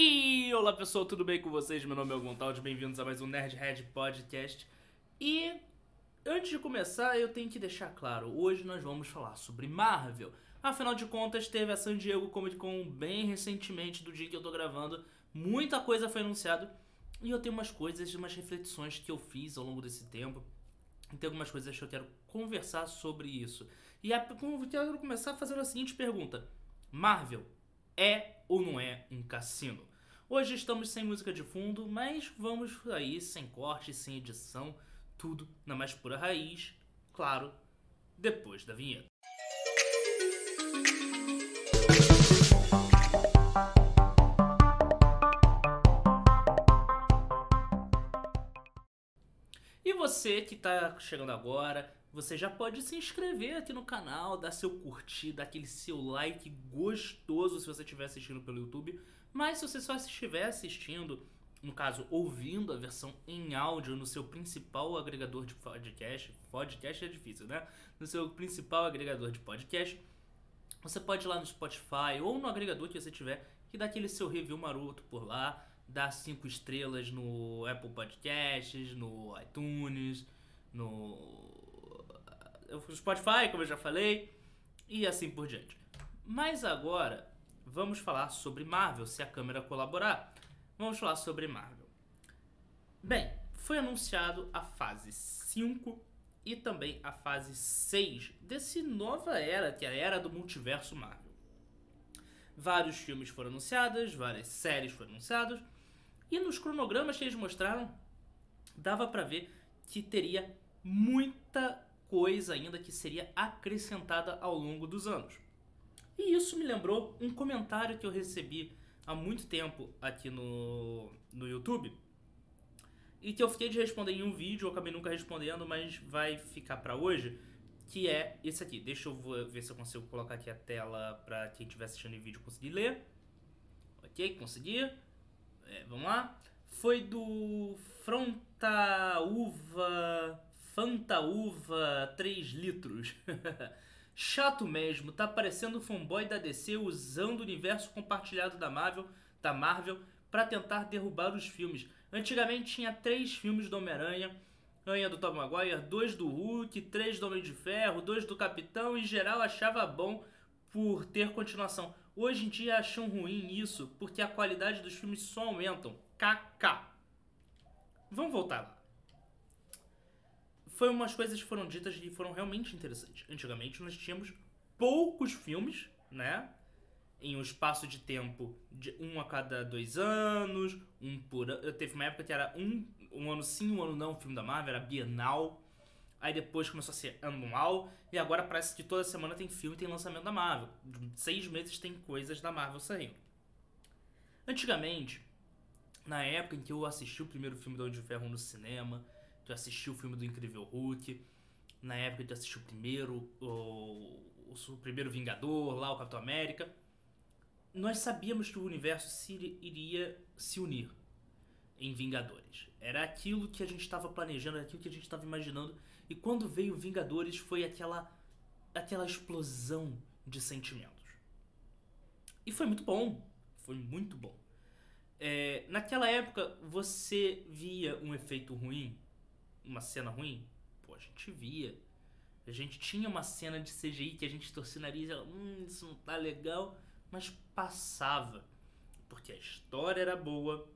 E olá pessoal, tudo bem com vocês? Meu nome é Gontaldi, bem-vindos a mais um Nerdhead Podcast. E antes de começar, eu tenho que deixar claro, hoje nós vamos falar sobre Marvel. Afinal de contas, teve a San Diego Comic Con bem recentemente, do dia que eu tô gravando. Muita coisa foi anunciada e eu tenho umas coisas, umas reflexões que eu fiz ao longo desse tempo. E tem algumas coisas que eu quero conversar sobre isso. E eu quero começar fazendo a seguinte pergunta: Marvel é ou não é um cassino? Hoje estamos sem música de fundo, mas vamos aí sem corte, sem edição, tudo na mais pura raiz, claro, depois da vinheta. Você que está chegando agora, você já pode se inscrever aqui no canal, dar seu curtir, dar aquele seu like gostoso se você estiver assistindo pelo YouTube. Mas se você só estiver assistindo, no caso, ouvindo a versão em áudio no seu principal agregador de podcast, podcast é difícil, né? No seu principal agregador de podcast, você pode ir lá no Spotify ou no agregador que você tiver e dar aquele seu review maroto por lá, dar cinco estrelas no Apple Podcasts, no iTunes, no Spotify, como eu já falei, e assim por diante. Mas agora vamos falar sobre Marvel, se a câmera colaborar. Vamos falar sobre Marvel. Bem, foi anunciado a fase 5 e também a fase 6 desse nova era, que é a era do multiverso Marvel. Vários filmes foram anunciados, várias séries foram anunciadas, e nos cronogramas que eles mostraram, dava para ver que teria muita coisa ainda que seria acrescentada ao longo dos anos. E isso me lembrou um comentário que eu recebi há muito tempo aqui no, no YouTube e que eu fiquei de responder em um vídeo, eu acabei nunca respondendo, mas vai ficar para hoje, que é esse aqui. Deixa eu ver se eu consigo colocar aqui a tela para quem estiver assistindo em vídeo conseguir ler. Ok, consegui. É, vamos lá. Foi do Frontaúva Fantaúva 3 litros. Chato mesmo, tá parecendo o fanboy da DC usando o universo compartilhado da Marvel, da Marvel para tentar derrubar os filmes. Antigamente tinha três filmes do Homem-Aranha, Aranha do Tom Maguire, dois do Hulk, três do Homem de Ferro, dois do Capitão e geral achava bom por ter continuação. Hoje em dia acham ruim isso porque a qualidade dos filmes só aumentam. KK. Vamos voltar lá foi umas coisas que foram ditas e foram realmente interessantes. Antigamente nós tínhamos poucos filmes, né? Em um espaço de tempo de um a cada dois anos, um por Teve uma época que era um, um ano sim, um ano não, o filme da Marvel, era bienal. Aí depois começou a ser anual. E agora parece que toda semana tem filme e tem lançamento da Marvel. Seis meses tem coisas da Marvel saindo. Antigamente, na época em que eu assisti o primeiro filme do Homem de Ferro no cinema, tu assistiu o filme do Incrível Hulk, na época tu assistiu o primeiro, o, o primeiro Vingador, lá o Capitão América. Nós sabíamos que o universo se, iria se unir em Vingadores. Era aquilo que a gente estava planejando, aquilo que a gente estava imaginando. E quando veio Vingadores foi aquela aquela explosão de sentimentos. E foi muito bom. Foi muito bom. É, naquela época você via um efeito ruim uma cena ruim? Pô, a gente via. A gente tinha uma cena de CGI que a gente torcia o nariz e ela, hum, isso não tá legal, mas passava. Porque a história era boa,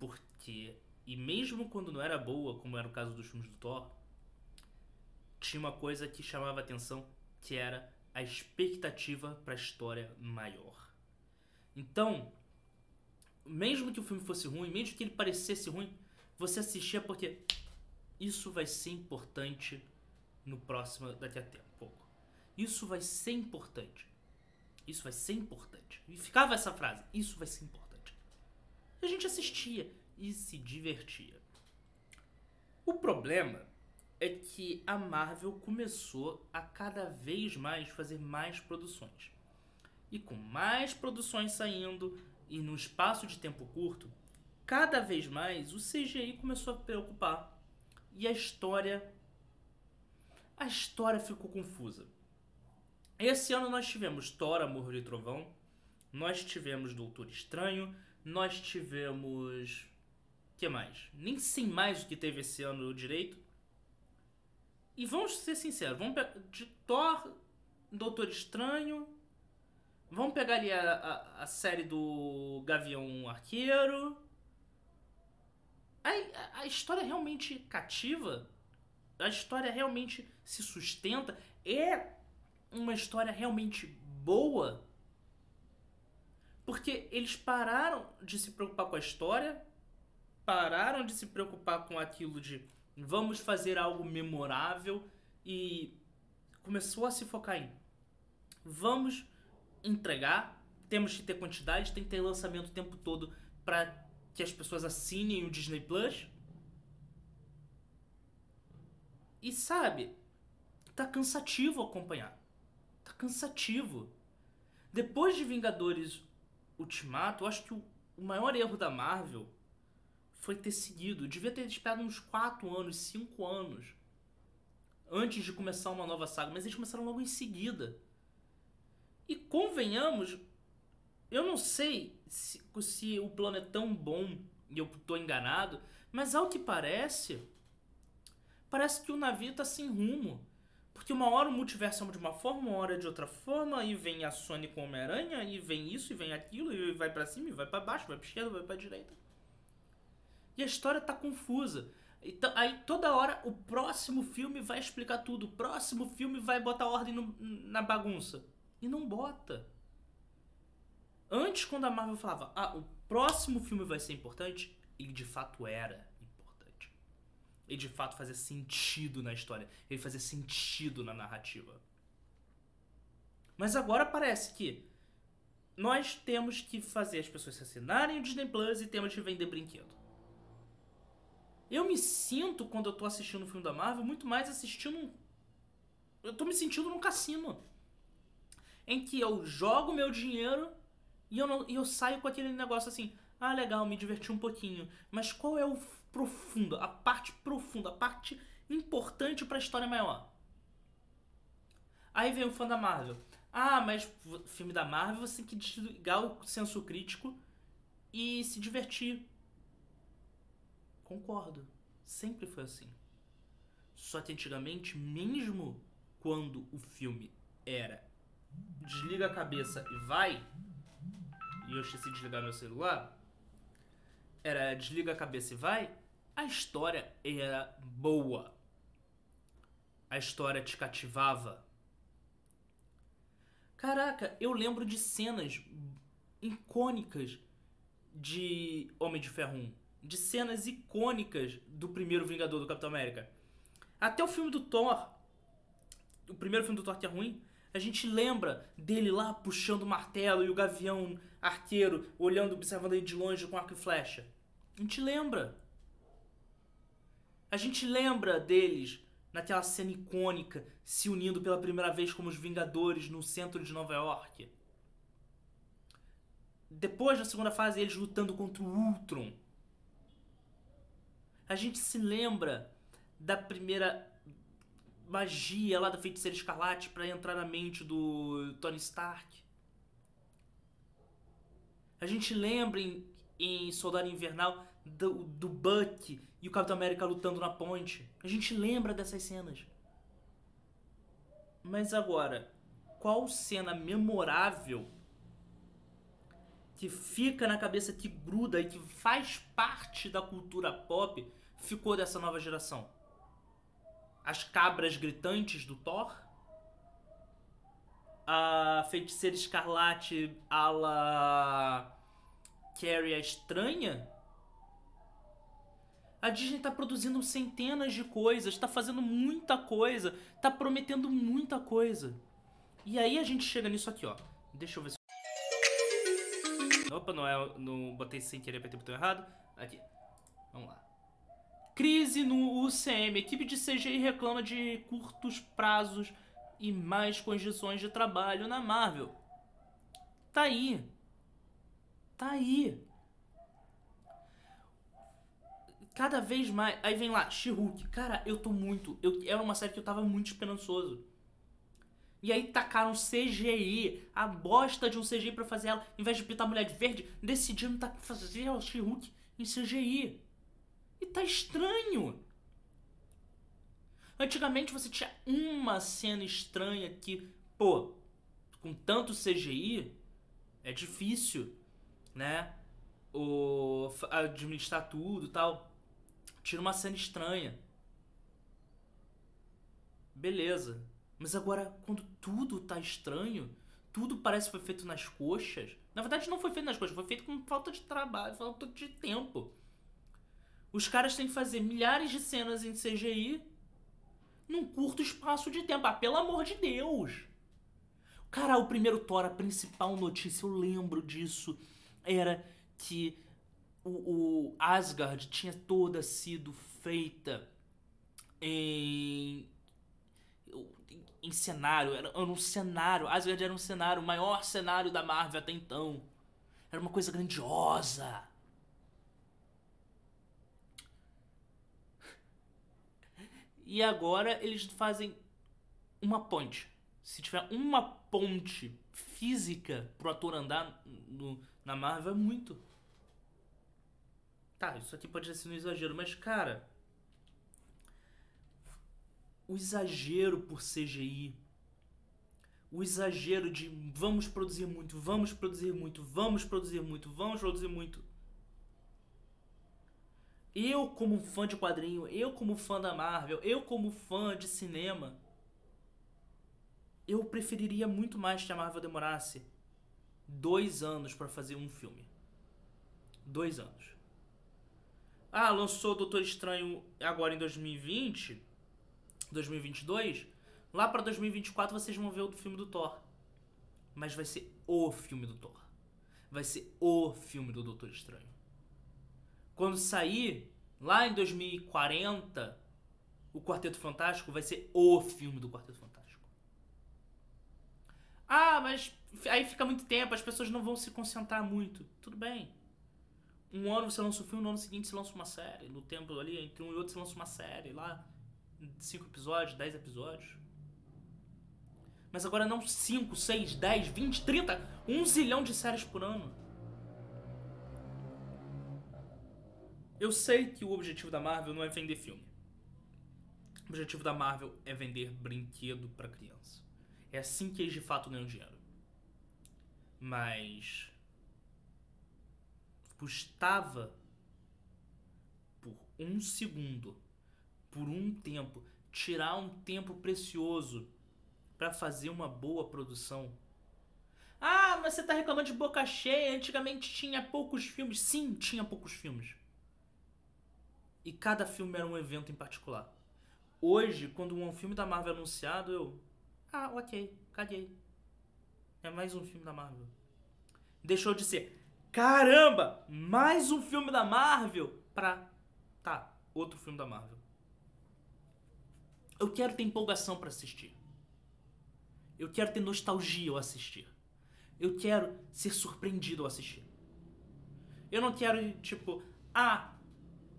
porque. E mesmo quando não era boa, como era o caso dos filmes do Thor, tinha uma coisa que chamava atenção, que era a expectativa para a história maior. Então, mesmo que o filme fosse ruim, mesmo que ele parecesse ruim, você assistia porque isso vai ser importante no próximo, daqui a tempo, pouco. Isso vai ser importante. Isso vai ser importante. E ficava essa frase, isso vai ser importante. A gente assistia e se divertia. O problema é que a Marvel começou a cada vez mais fazer mais produções. E com mais produções saindo e no espaço de tempo curto, cada vez mais o CGI começou a preocupar e a história. A história ficou confusa. Esse ano nós tivemos Thor, Amor e Trovão, nós tivemos Doutor Estranho, Nós tivemos. que mais? Nem sei mais o que teve esse ano direito. E vamos ser sinceros, vamos de Thor, Doutor Estranho. Vamos pegar ali a, a, a série do Gavião Arqueiro. A, a história realmente cativa, a história realmente se sustenta, é uma história realmente boa. Porque eles pararam de se preocupar com a história, pararam de se preocupar com aquilo de vamos fazer algo memorável e começou a se focar em vamos entregar, temos que ter quantidade, tem que ter lançamento o tempo todo para que as pessoas assinem o Disney Plus. E sabe, tá cansativo acompanhar. Tá cansativo. Depois de Vingadores Ultimato, eu acho que o, maior erro da Marvel foi ter seguido. Devia ter esperado uns 4 anos, 5 anos antes de começar uma nova saga, mas eles começaram logo em seguida. E convenhamos, eu não sei se, se o plano é tão bom e eu tô enganado, mas ao que parece, parece que o navio tá sem rumo. Porque uma hora o multiverso é de uma forma, uma hora é de outra forma, e vem a Sony com Homem-Aranha, e vem isso, e vem aquilo, e vai para cima, e vai para baixo, vai pra esquerda, vai pra direita. E a história tá confusa. Então, aí toda hora o próximo filme vai explicar tudo, o próximo filme vai botar ordem no, na bagunça. E não bota. Antes, quando a Marvel falava, ah, o próximo filme vai ser importante, ele de fato era. Ele de fato fazia sentido na história. Ele fazia sentido na narrativa. Mas agora parece que nós temos que fazer as pessoas se assinarem o Disney Plus e temos que vender brinquedo. Eu me sinto, quando eu tô assistindo o filme da Marvel, muito mais assistindo um... Eu tô me sentindo num cassino. Em que eu jogo meu dinheiro e eu, não, e eu saio com aquele negócio assim, ah, legal, me diverti um pouquinho. Mas qual é o profundo, a parte profunda, a parte importante para a história maior? Aí vem o fã da Marvel. Ah, mas filme da Marvel você tem que desligar o senso crítico e se divertir. Concordo. Sempre foi assim. Só que antigamente, mesmo quando o filme era desliga a cabeça e vai, e eu esqueci de desligar meu celular, era desliga a cabeça e vai, a história era boa. A história te cativava. Caraca, eu lembro de cenas icônicas de Homem de Ferro 1. De cenas icônicas do primeiro Vingador do Capitão América. Até o filme do Thor. O primeiro filme do Thor que é ruim. A gente lembra dele lá puxando o martelo e o gavião arqueiro olhando, observando ele de longe com arco e flecha. A gente lembra. A gente lembra deles naquela cena icônica se unindo pela primeira vez como os Vingadores no centro de Nova York. Depois, na segunda fase, eles lutando contra o Ultron. A gente se lembra da primeira magia lá da feiticeira escarlate para entrar na mente do Tony Stark. A gente lembra em, em Soldado Invernal do, do Buck e o Capitão América lutando na ponte. A gente lembra dessas cenas. Mas agora, qual cena memorável que fica na cabeça, que gruda e que faz parte da cultura pop ficou dessa nova geração? as cabras gritantes do Thor, a feiticeira escarlate a la Carrie a estranha. A Disney tá produzindo centenas de coisas, tá fazendo muita coisa, tá prometendo muita coisa. E aí a gente chega nisso aqui, ó. Deixa eu ver se. Opa, não é. Não botei sem querer, apertei o botão errado. Aqui. Vamos lá. Crise no UCM. Equipe de CGI reclama de curtos prazos e mais condições de trabalho na Marvel. Tá aí. Tá aí. Cada vez mais. Aí vem lá, She-Hulk. Cara, eu tô muito. Eu, era uma série que eu tava muito esperançoso. E aí tacaram CGI, a bosta de um CGI pra fazer ela, em vez de pintar a mulher de verde, decidiram tá, fazer o She-Hulk em CGI. E tá estranho. Antigamente você tinha uma cena estranha que, pô, com tanto CGI, é difícil, né? O, administrar tudo tal. Tira uma cena estranha. Beleza. Mas agora, quando tudo tá estranho, tudo parece que foi feito nas coxas. Na verdade, não foi feito nas coxas, foi feito com falta de trabalho, falta de tempo. Os caras têm que fazer milhares de cenas em CGI num curto espaço de tempo. Ah, pelo amor de Deus! Cara, o primeiro Thor, a principal notícia, eu lembro disso, era que o, o Asgard tinha toda sido feita em em cenário, era, um cenário, Asgard era um cenário, o maior cenário da Marvel até então. Era uma coisa grandiosa. E agora eles fazem uma ponte. Se tiver uma ponte física pro ator andar no, na Marvel, é muito. Tá, isso aqui pode ser um exagero, mas cara. O exagero por CGI. O exagero de vamos produzir muito, vamos produzir muito, vamos produzir muito, vamos produzir muito. Eu, como fã de quadrinho, eu, como fã da Marvel, eu, como fã de cinema, eu preferiria muito mais que a Marvel demorasse dois anos para fazer um filme. Dois anos. Ah, lançou Doutor Estranho agora em 2020, 2022. Lá para 2024 vocês vão ver o filme do Thor. Mas vai ser o filme do Thor. Vai ser o filme do Doutor Estranho. Quando sair, lá em 2040, o Quarteto Fantástico vai ser o filme do Quarteto Fantástico. Ah, mas aí fica muito tempo, as pessoas não vão se concentrar muito. Tudo bem. Um ano você lança um filme, no ano seguinte você lança uma série. No tempo ali, entre um e outro você lança uma série lá. Cinco episódios, dez episódios. Mas agora não 5, 6, 10, 20, 30, um zilhão de séries por ano. Eu sei que o objetivo da Marvel não é vender filme. O objetivo da Marvel é vender brinquedo para criança. É assim que eles de fato ganham dinheiro. Mas custava por um segundo, por um tempo, tirar um tempo precioso para fazer uma boa produção. Ah, mas você tá reclamando de boca cheia. Antigamente tinha poucos filmes. Sim, tinha poucos filmes. E cada filme era um evento em particular. Hoje, quando um filme da Marvel é anunciado, eu. Ah, ok, caguei. É mais um filme da Marvel. Deixou de ser. Caramba! Mais um filme da Marvel pra. Tá, outro filme da Marvel. Eu quero ter empolgação para assistir. Eu quero ter nostalgia ao assistir. Eu quero ser surpreendido ao assistir. Eu não quero, tipo, ah,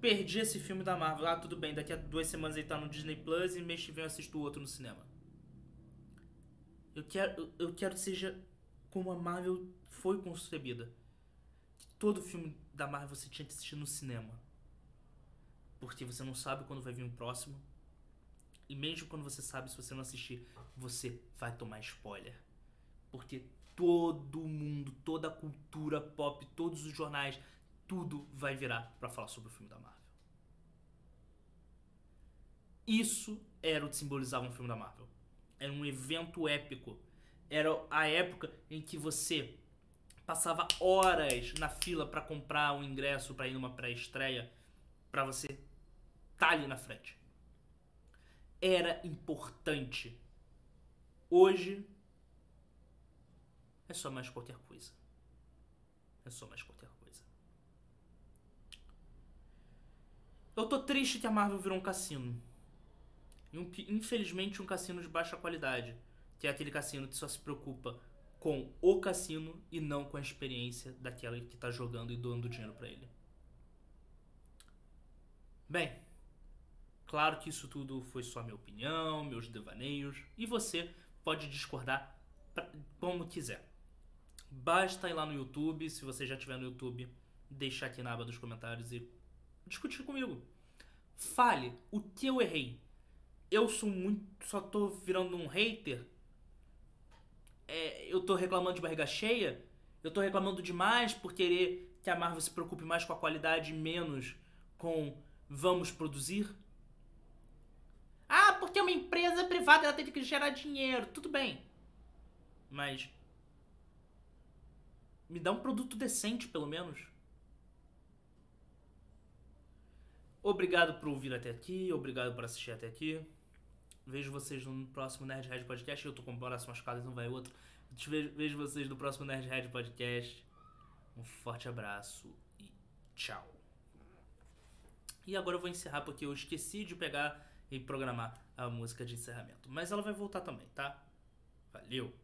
perdi esse filme da Marvel. Ah, tudo bem, daqui a duas semanas ele tá no Disney Plus e mês que vem eu assisto o outro no cinema. Eu quero, eu quero que seja como a Marvel foi concebida. Todo filme da Marvel você tinha que assistir no cinema. Porque você não sabe quando vai vir o próximo. E mesmo quando você sabe, se você não assistir, você vai tomar spoiler. Porque todo mundo, toda a cultura pop, todos os jornais, tudo vai virar para falar sobre o filme da Marvel. Isso era o que simbolizava um filme da Marvel. Era um evento épico. Era a época em que você passava horas na fila para comprar um ingresso para ir numa pré-estreia, para você estar tá ali na frente. Era importante. Hoje é só mais qualquer coisa. É só mais qualquer coisa. Eu tô triste que a Marvel virou um cassino. Infelizmente, um cassino de baixa qualidade. Que é aquele cassino que só se preocupa com o cassino e não com a experiência daquela que está jogando e doando dinheiro para ele. Bem, claro que isso tudo foi só minha opinião, meus devaneios, e você pode discordar pra- como quiser. Basta ir lá no YouTube, se você já estiver no YouTube, deixar aqui na aba dos comentários e discutir comigo. Fale o que eu errei. Eu sou muito. Só tô virando um hater. É, eu tô reclamando de barriga cheia. Eu tô reclamando demais por querer que a Marvel se preocupe mais com a qualidade e menos com vamos produzir. Ah, porque é uma empresa privada, ela teve que gerar dinheiro. Tudo bem. Mas. Me dá um produto decente, pelo menos. Obrigado por ouvir até aqui, obrigado por assistir até aqui. Vejo vocês no próximo Nerd Podcast. Eu tô com o braço machucado, não vai outro. Vejo, vejo vocês no próximo Nerd Podcast. Um forte abraço e tchau. E agora eu vou encerrar porque eu esqueci de pegar e programar a música de encerramento. Mas ela vai voltar também, tá? Valeu!